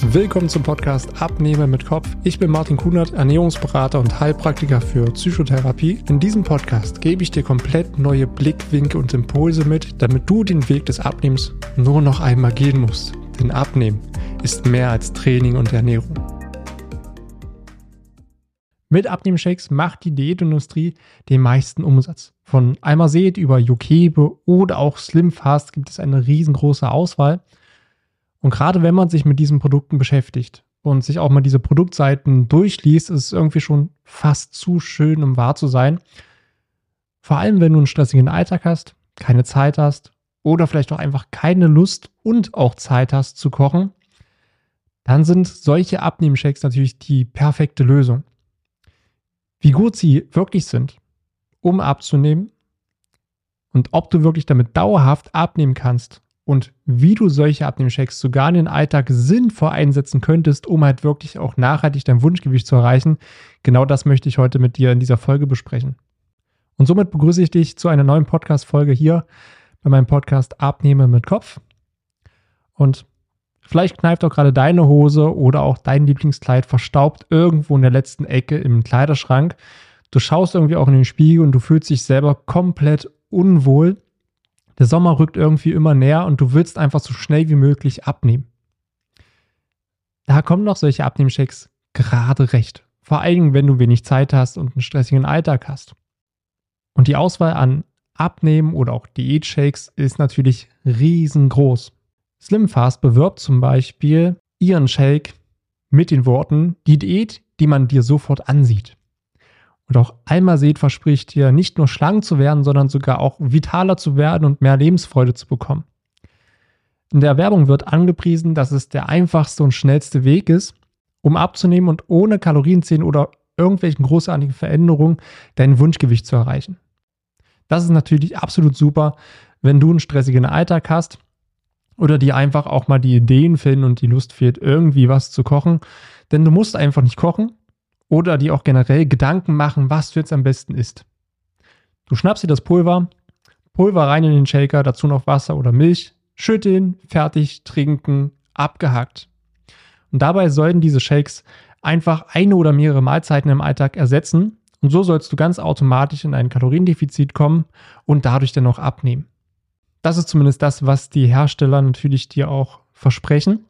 Willkommen zum Podcast Abnehmer mit Kopf. Ich bin Martin Kunert, Ernährungsberater und Heilpraktiker für Psychotherapie. In diesem Podcast gebe ich dir komplett neue Blickwinkel und Impulse mit, damit du den Weg des Abnehmens nur noch einmal gehen musst. Denn Abnehmen ist mehr als Training und Ernährung. Mit Abnehmshakes macht die Diätindustrie den meisten Umsatz. Von Almased über Jokebe oder auch Slimfast gibt es eine riesengroße Auswahl. Und gerade wenn man sich mit diesen Produkten beschäftigt und sich auch mal diese Produktseiten durchliest, ist es irgendwie schon fast zu schön, um wahr zu sein. Vor allem, wenn du einen stressigen Alltag hast, keine Zeit hast oder vielleicht auch einfach keine Lust und auch Zeit hast zu kochen, dann sind solche Abnehmshakes natürlich die perfekte Lösung. Wie gut sie wirklich sind, um abzunehmen und ob du wirklich damit dauerhaft abnehmen kannst und wie du solche Abnehmshakes sogar in den Alltag sinnvoll einsetzen könntest, um halt wirklich auch nachhaltig dein Wunschgewicht zu erreichen. Genau das möchte ich heute mit dir in dieser Folge besprechen. Und somit begrüße ich dich zu einer neuen Podcast-Folge hier bei meinem Podcast Abnehme mit Kopf. Und vielleicht kneift auch gerade deine Hose oder auch dein Lieblingskleid verstaubt irgendwo in der letzten Ecke im Kleiderschrank. Du schaust irgendwie auch in den Spiegel und du fühlst dich selber komplett unwohl der Sommer rückt irgendwie immer näher und du willst einfach so schnell wie möglich abnehmen. Da kommen noch solche Abnehmshakes gerade recht. Vor allem, wenn du wenig Zeit hast und einen stressigen Alltag hast. Und die Auswahl an Abnehmen oder auch Diätshakes ist natürlich riesengroß. Slimfast bewirbt zum Beispiel ihren Shake mit den Worten, die Diät, die man dir sofort ansieht. Und auch Almased verspricht dir nicht nur schlank zu werden, sondern sogar auch vitaler zu werden und mehr Lebensfreude zu bekommen. In der Werbung wird angepriesen, dass es der einfachste und schnellste Weg ist, um abzunehmen und ohne Kalorienzählen oder irgendwelchen großartigen Veränderungen dein Wunschgewicht zu erreichen. Das ist natürlich absolut super, wenn du einen stressigen Alltag hast oder dir einfach auch mal die Ideen finden und die Lust fehlt, irgendwie was zu kochen. Denn du musst einfach nicht kochen, oder die auch generell Gedanken machen, was du jetzt am besten isst. Du schnappst dir das Pulver, Pulver rein in den Shaker, dazu noch Wasser oder Milch, schütteln, fertig, trinken, abgehackt. Und dabei sollten diese Shakes einfach eine oder mehrere Mahlzeiten im Alltag ersetzen und so sollst du ganz automatisch in ein Kaloriendefizit kommen und dadurch dann auch abnehmen. Das ist zumindest das, was die Hersteller natürlich dir auch versprechen.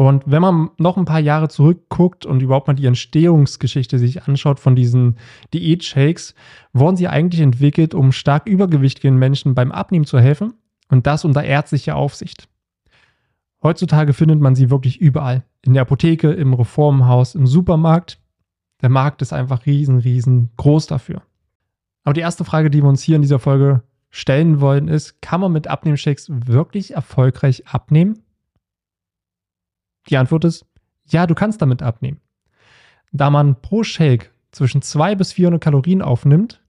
Und wenn man noch ein paar Jahre zurückguckt und überhaupt mal die Entstehungsgeschichte sich anschaut von diesen Diät-Shakes, wurden sie eigentlich entwickelt, um stark übergewichtigen Menschen beim Abnehmen zu helfen und das unter ärztlicher Aufsicht. Heutzutage findet man sie wirklich überall. In der Apotheke, im Reformhaus, im Supermarkt. Der Markt ist einfach riesen, riesen groß dafür. Aber die erste Frage, die wir uns hier in dieser Folge stellen wollen, ist, kann man mit Abnehmshakes wirklich erfolgreich abnehmen? Die Antwort ist, ja, du kannst damit abnehmen. Da man pro Shake zwischen 200 bis 400 Kalorien aufnimmt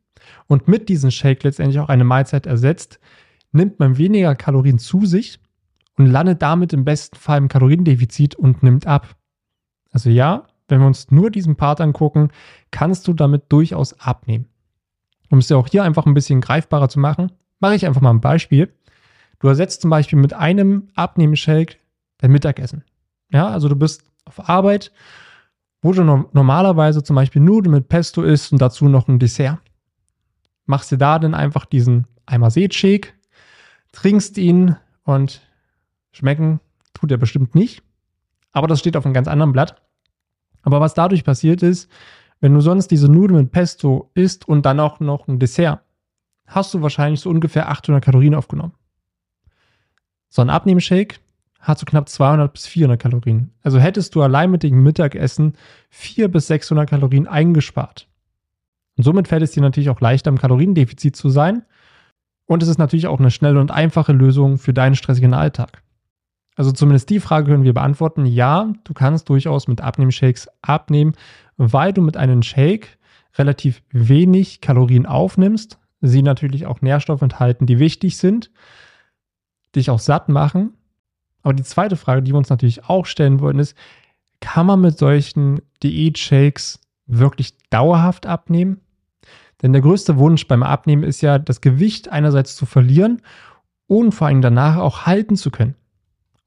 und mit diesem Shake letztendlich auch eine Mahlzeit ersetzt, nimmt man weniger Kalorien zu sich und landet damit im besten Fall im Kaloriendefizit und nimmt ab. Also ja, wenn wir uns nur diesen Part angucken, kannst du damit durchaus abnehmen. Um es ja auch hier einfach ein bisschen greifbarer zu machen, mache ich einfach mal ein Beispiel. Du ersetzt zum Beispiel mit einem Abnehmshake dein Mittagessen. Ja, also du bist auf Arbeit, wo du no normalerweise zum Beispiel Nudeln mit Pesto isst und dazu noch ein Dessert. Machst dir da dann einfach diesen Eimer Seed-Shake, trinkst ihn und schmecken tut er bestimmt nicht. Aber das steht auf einem ganz anderen Blatt. Aber was dadurch passiert ist, wenn du sonst diese Nudeln mit Pesto isst und dann auch noch ein Dessert, hast du wahrscheinlich so ungefähr 800 Kalorien aufgenommen. So ein Abnehmshake hat so knapp 200 bis 400 Kalorien. Also hättest du allein mit dem Mittagessen 400 bis 600 Kalorien eingespart. Und somit fällt es dir natürlich auch leichter, im Kaloriendefizit zu sein. Und es ist natürlich auch eine schnelle und einfache Lösung für deinen stressigen Alltag. Also zumindest die Frage können wir beantworten. Ja, du kannst durchaus mit Abnehmshakes abnehmen, weil du mit einem Shake relativ wenig Kalorien aufnimmst. Sie natürlich auch Nährstoffe enthalten, die wichtig sind, dich auch satt machen aber die zweite Frage, die wir uns natürlich auch stellen wollen, ist, kann man mit solchen Diät-Shakes wirklich dauerhaft abnehmen? Denn der größte Wunsch beim Abnehmen ist ja, das Gewicht einerseits zu verlieren und vor allem danach auch halten zu können.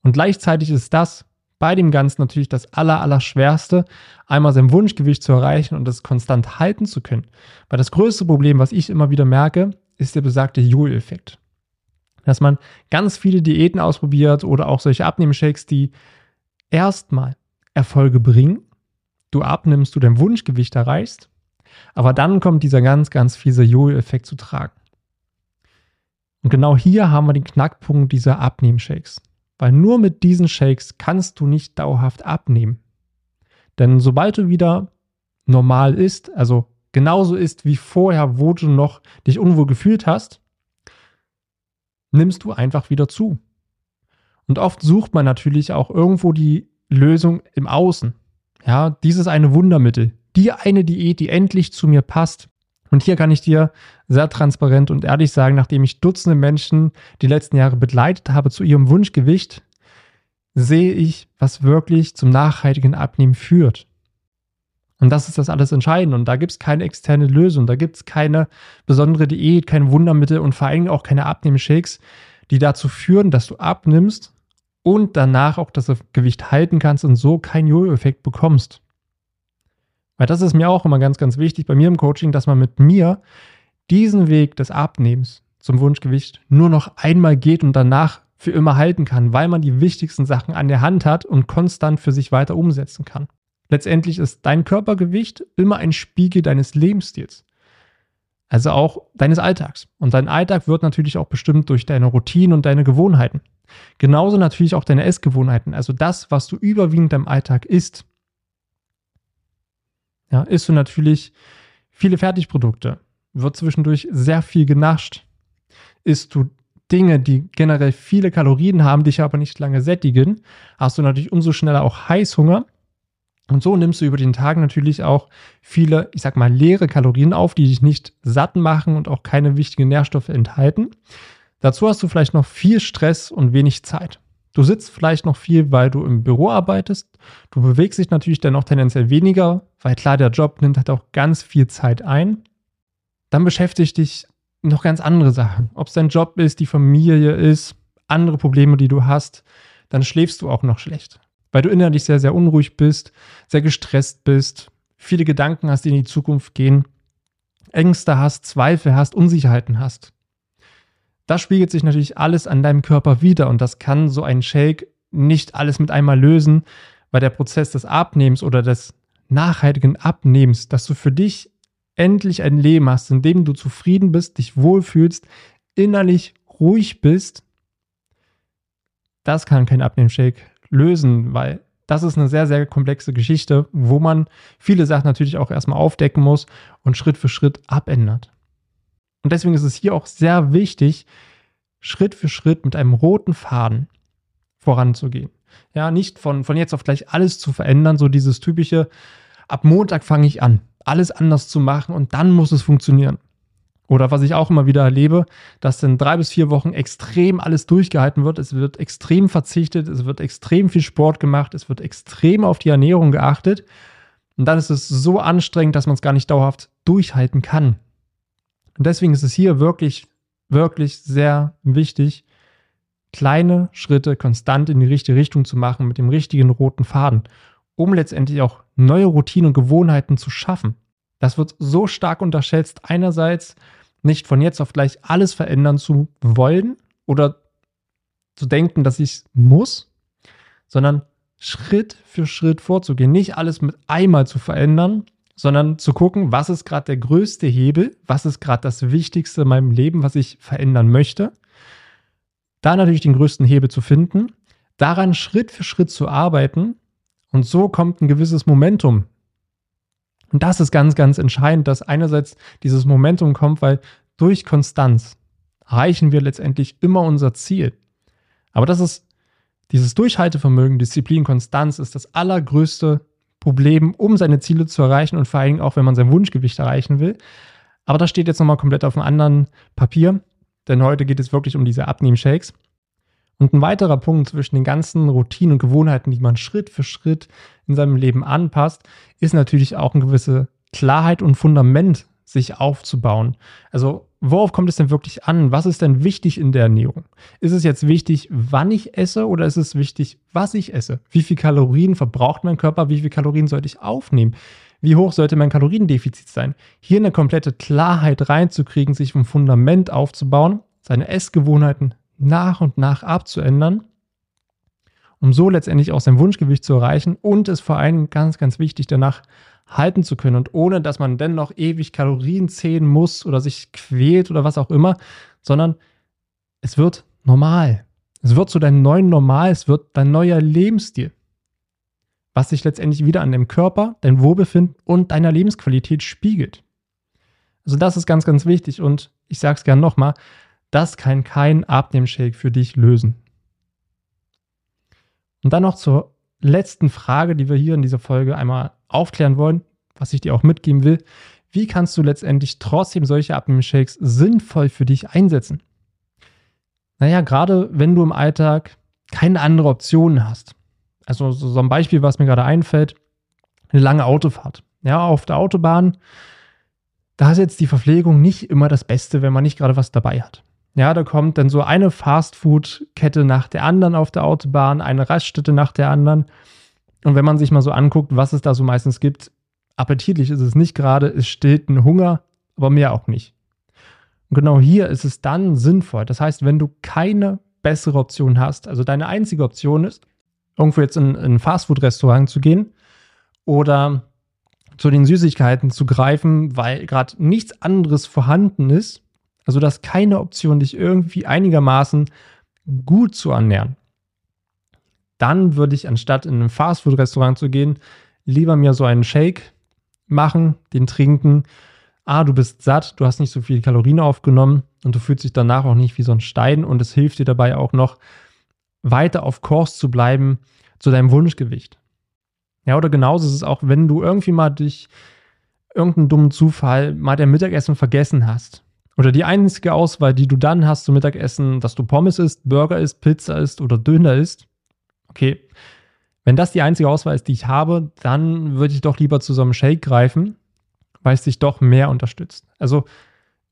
Und gleichzeitig ist das, bei dem Ganzen natürlich das aller, aller Schwerste, einmal sein Wunschgewicht zu erreichen und das konstant halten zu können. Weil das größte Problem, was ich immer wieder merke, ist der besagte Jojo-Effekt. Dass man ganz viele Diäten ausprobiert oder auch solche Abnehmshakes, die erstmal Erfolge bringen, du abnimmst, du dein Wunschgewicht erreichst, aber dann kommt dieser ganz, ganz fiese Jojo-Effekt zu tragen. Und genau hier haben wir den Knackpunkt dieser Abnehmshakes. Weil nur mit diesen Shakes kannst du nicht dauerhaft abnehmen. Denn sobald du wieder normal ist, also genauso ist wie vorher, wo du noch dich unwohl gefühlt hast, nimmst du einfach wieder zu. Und oft sucht man natürlich auch irgendwo die Lösung im Außen. Ja, dieses eine Wundermittel, die eine Diät, die endlich zu mir passt. Und hier kann ich dir sehr transparent und ehrlich sagen, nachdem ich Dutzende Menschen die letzten Jahre begleitet habe zu ihrem Wunschgewicht, sehe ich, was wirklich zum nachhaltigen Abnehmen führt. Und das ist das alles Entscheidende. Und da gibt es keine externe Lösung, da gibt es keine besondere Diät, kein Wundermittel und vor allem auch keine Abnehmshakes, die dazu führen, dass du abnimmst und danach auch das Gewicht halten kannst und so keinen Jojo-Effekt bekommst. Weil das ist mir auch immer ganz, ganz wichtig bei mir im Coaching, dass man mit mir diesen Weg des Abnehmens zum Wunschgewicht nur noch einmal geht und danach für immer halten kann, weil man die wichtigsten Sachen an der Hand hat und konstant für sich weiter umsetzen kann. Letztendlich ist dein Körpergewicht immer ein Spiegel deines Lebensstils. Also auch deines Alltags. Und dein Alltag wird natürlich auch bestimmt durch deine Routinen und deine Gewohnheiten. Genauso natürlich auch deine Essgewohnheiten. Also das, was du überwiegend im Alltag isst. Ja, isst du natürlich viele Fertigprodukte, wird zwischendurch sehr viel genascht. Isst du Dinge, die generell viele Kalorien haben, dich aber nicht lange sättigen, hast du natürlich umso schneller auch Heißhunger. Und so nimmst du über den Tag natürlich auch viele, ich sag mal, leere Kalorien auf, die dich nicht satt machen und auch keine wichtigen Nährstoffe enthalten. Dazu hast du vielleicht noch viel Stress und wenig Zeit. Du sitzt vielleicht noch viel, weil du im Büro arbeitest. Du bewegst dich natürlich dann noch tendenziell weniger, weil klar, der Job nimmt halt auch ganz viel Zeit ein. Dann beschäftigt dich noch ganz andere Sachen. Ob es dein Job ist, die Familie ist, andere Probleme, die du hast, dann schläfst du auch noch schlecht. Weil du innerlich sehr, sehr unruhig bist, sehr gestresst bist, viele Gedanken hast, die in die Zukunft gehen, Ängste hast, Zweifel hast, Unsicherheiten hast. Das spiegelt sich natürlich alles an deinem Körper wieder und das kann so ein Shake nicht alles mit einmal lösen, weil der Prozess des Abnehmens oder des nachhaltigen Abnehmens, dass du für dich endlich ein Leben hast, in dem du zufrieden bist, dich wohlfühlst, innerlich ruhig bist, das kann kein Abnehmshake lösen, weil das ist eine sehr, sehr komplexe Geschichte, wo man viele Sachen natürlich auch erstmal aufdecken muss und Schritt für Schritt abändert. Und deswegen ist es hier auch sehr wichtig, Schritt für Schritt mit einem roten Faden voranzugehen. Ja, nicht von, von jetzt auf gleich alles zu verändern, so dieses typische, ab Montag fange ich an alles anders zu machen und dann muss es funktionieren. Oder was ich auch immer wieder erlebe, dass in drei bis vier Wochen extrem alles durchgehalten wird. Es wird extrem verzichtet, es wird extrem viel Sport gemacht, es wird extrem auf die Ernährung geachtet. Und dann ist es so anstrengend, dass man es gar nicht dauerhaft durchhalten kann. Und deswegen ist es hier wirklich, wirklich sehr wichtig, kleine Schritte konstant in die richtige Richtung zu machen mit dem richtigen roten Faden um letztendlich auch neue Routinen und Gewohnheiten zu schaffen. Das wird so stark unterschätzt. Einerseits nicht von jetzt auf gleich alles verändern zu wollen oder zu denken, dass ich es muss, sondern Schritt für Schritt vorzugehen. Nicht alles mit einmal zu verändern, sondern zu gucken, was ist gerade der größte Hebel, was ist gerade das Wichtigste in meinem Leben, was ich verändern möchte. Da natürlich den größten Hebel zu finden, daran Schritt für Schritt zu arbeiten und so kommt ein gewisses Momentum. Und das ist ganz, ganz entscheidend, dass einerseits dieses Momentum kommt, weil durch Konstanz erreichen wir letztendlich immer unser Ziel. Aber das ist dieses Durchhaltevermögen, Disziplin, Konstanz ist das allergrößte Problem, um seine Ziele zu erreichen und vor allem auch, wenn man sein Wunschgewicht erreichen will. Aber das steht jetzt nochmal komplett auf einem anderen Papier, denn heute geht es wirklich um diese Abnehm-Shakes. Und ein weiterer Punkt zwischen den ganzen Routinen und Gewohnheiten, die man Schritt für Schritt in seinem Leben anpasst, ist natürlich auch eine gewisse Klarheit und Fundament sich aufzubauen. Also worauf kommt es denn wirklich an? Was ist denn wichtig in der Ernährung? Ist es jetzt wichtig, wann ich esse oder ist es wichtig, was ich esse? Wie viel Kalorien verbraucht mein Körper? Wie viel Kalorien sollte ich aufnehmen? Wie hoch sollte mein Kaloriendefizit sein? Hier eine komplette Klarheit reinzukriegen, sich vom Fundament aufzubauen, seine Essgewohnheiten nach und nach abzuändern, um so letztendlich auch sein Wunschgewicht zu erreichen und es vor allem ganz, ganz wichtig danach halten zu können und ohne, dass man dennoch ewig Kalorien zählen muss oder sich quält oder was auch immer, sondern es wird normal. Es wird zu deinem neuen Normal, es wird dein neuer Lebensstil, was sich letztendlich wieder an dem Körper, dein Wohlbefinden und deiner Lebensqualität spiegelt. Also das ist ganz, ganz wichtig und ich sage es gerne nochmal, das kann kein Abnehmshake für dich lösen. Und dann noch zur letzten Frage, die wir hier in dieser Folge einmal aufklären wollen, was ich dir auch mitgeben will. Wie kannst du letztendlich trotzdem solche Abnehmshakes sinnvoll für dich einsetzen? Naja, gerade wenn du im Alltag keine andere Option hast. Also so ein Beispiel, was mir gerade einfällt, eine lange Autofahrt. Ja, auf der Autobahn, da ist jetzt die Verpflegung nicht immer das Beste, wenn man nicht gerade was dabei hat. Ja, da kommt dann so eine Fastfood-Kette nach der anderen auf der Autobahn, eine Raststätte nach der anderen. Und wenn man sich mal so anguckt, was es da so meistens gibt, appetitlich ist es nicht gerade, es stillt einen Hunger, aber mehr auch nicht. Und genau hier ist es dann sinnvoll. Das heißt, wenn du keine bessere Option hast, also deine einzige Option ist, irgendwo jetzt in, in ein Fastfood-Restaurant zu gehen oder zu den Süßigkeiten zu greifen, weil gerade nichts anderes vorhanden ist, also dass keine Option, dich irgendwie einigermaßen gut zu ernähren, dann würde ich, anstatt in ein Fastfood-Restaurant zu gehen, lieber mir so einen Shake machen, den trinken. Ah, du bist satt, du hast nicht so viel Kalorien aufgenommen und du fühlst dich danach auch nicht wie so ein Stein und es hilft dir dabei auch noch, weiter auf Kurs zu bleiben zu deinem Wunschgewicht. Ja, oder genauso ist es auch, wenn du irgendwie mal durch irgendeinen dummen Zufall mal dein Mittagessen vergessen hast. Oder die einzige Auswahl, die du dann hast zum Mittagessen, dass du Pommes isst, Burger isst, Pizza isst oder Döner isst, okay, wenn das die einzige Auswahl ist, die ich habe, dann würde ich doch lieber zu so einem Shake greifen, weil es dich doch mehr unterstützt. Also,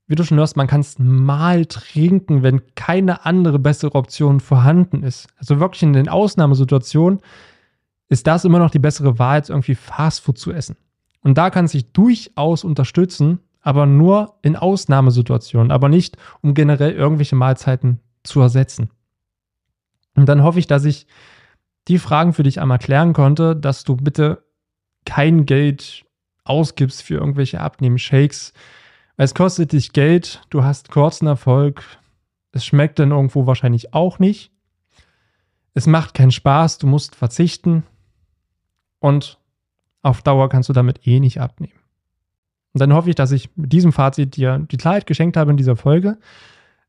wie du schon hörst, man kann es mal trinken, wenn keine andere bessere Option vorhanden ist. Also wirklich in den Ausnahmesituationen ist das immer noch die bessere Wahl, als irgendwie Fastfood zu essen. Und da kann es sich durchaus unterstützen, aber nur in Ausnahmesituationen, aber nicht, um generell irgendwelche Mahlzeiten zu ersetzen. Und dann hoffe ich, dass ich die Fragen für dich einmal klären konnte, dass du bitte kein Geld ausgibst für irgendwelche Abnehmen-Shakes. Es kostet dich Geld, du hast kurzen Erfolg, es schmeckt dann irgendwo wahrscheinlich auch nicht. Es macht keinen Spaß, du musst verzichten und auf Dauer kannst du damit eh nicht abnehmen. Und dann hoffe ich, dass ich mit diesem Fazit dir die Klarheit geschenkt habe in dieser Folge.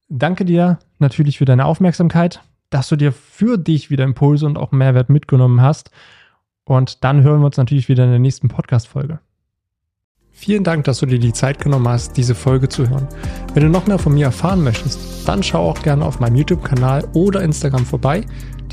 Danke dir natürlich für deine Aufmerksamkeit dass du dir für dich wieder Impulse und auch Mehrwert mitgenommen hast. Und dann hören wir uns natürlich wieder in der nächsten Podcast-Folge. Vielen Dank, dass du dir die Zeit genommen hast, diese Folge zu hören. Wenn du noch mehr von mir erfahren möchtest, dann schau auch gerne auf meinem YouTube-Kanal oder Instagram vorbei.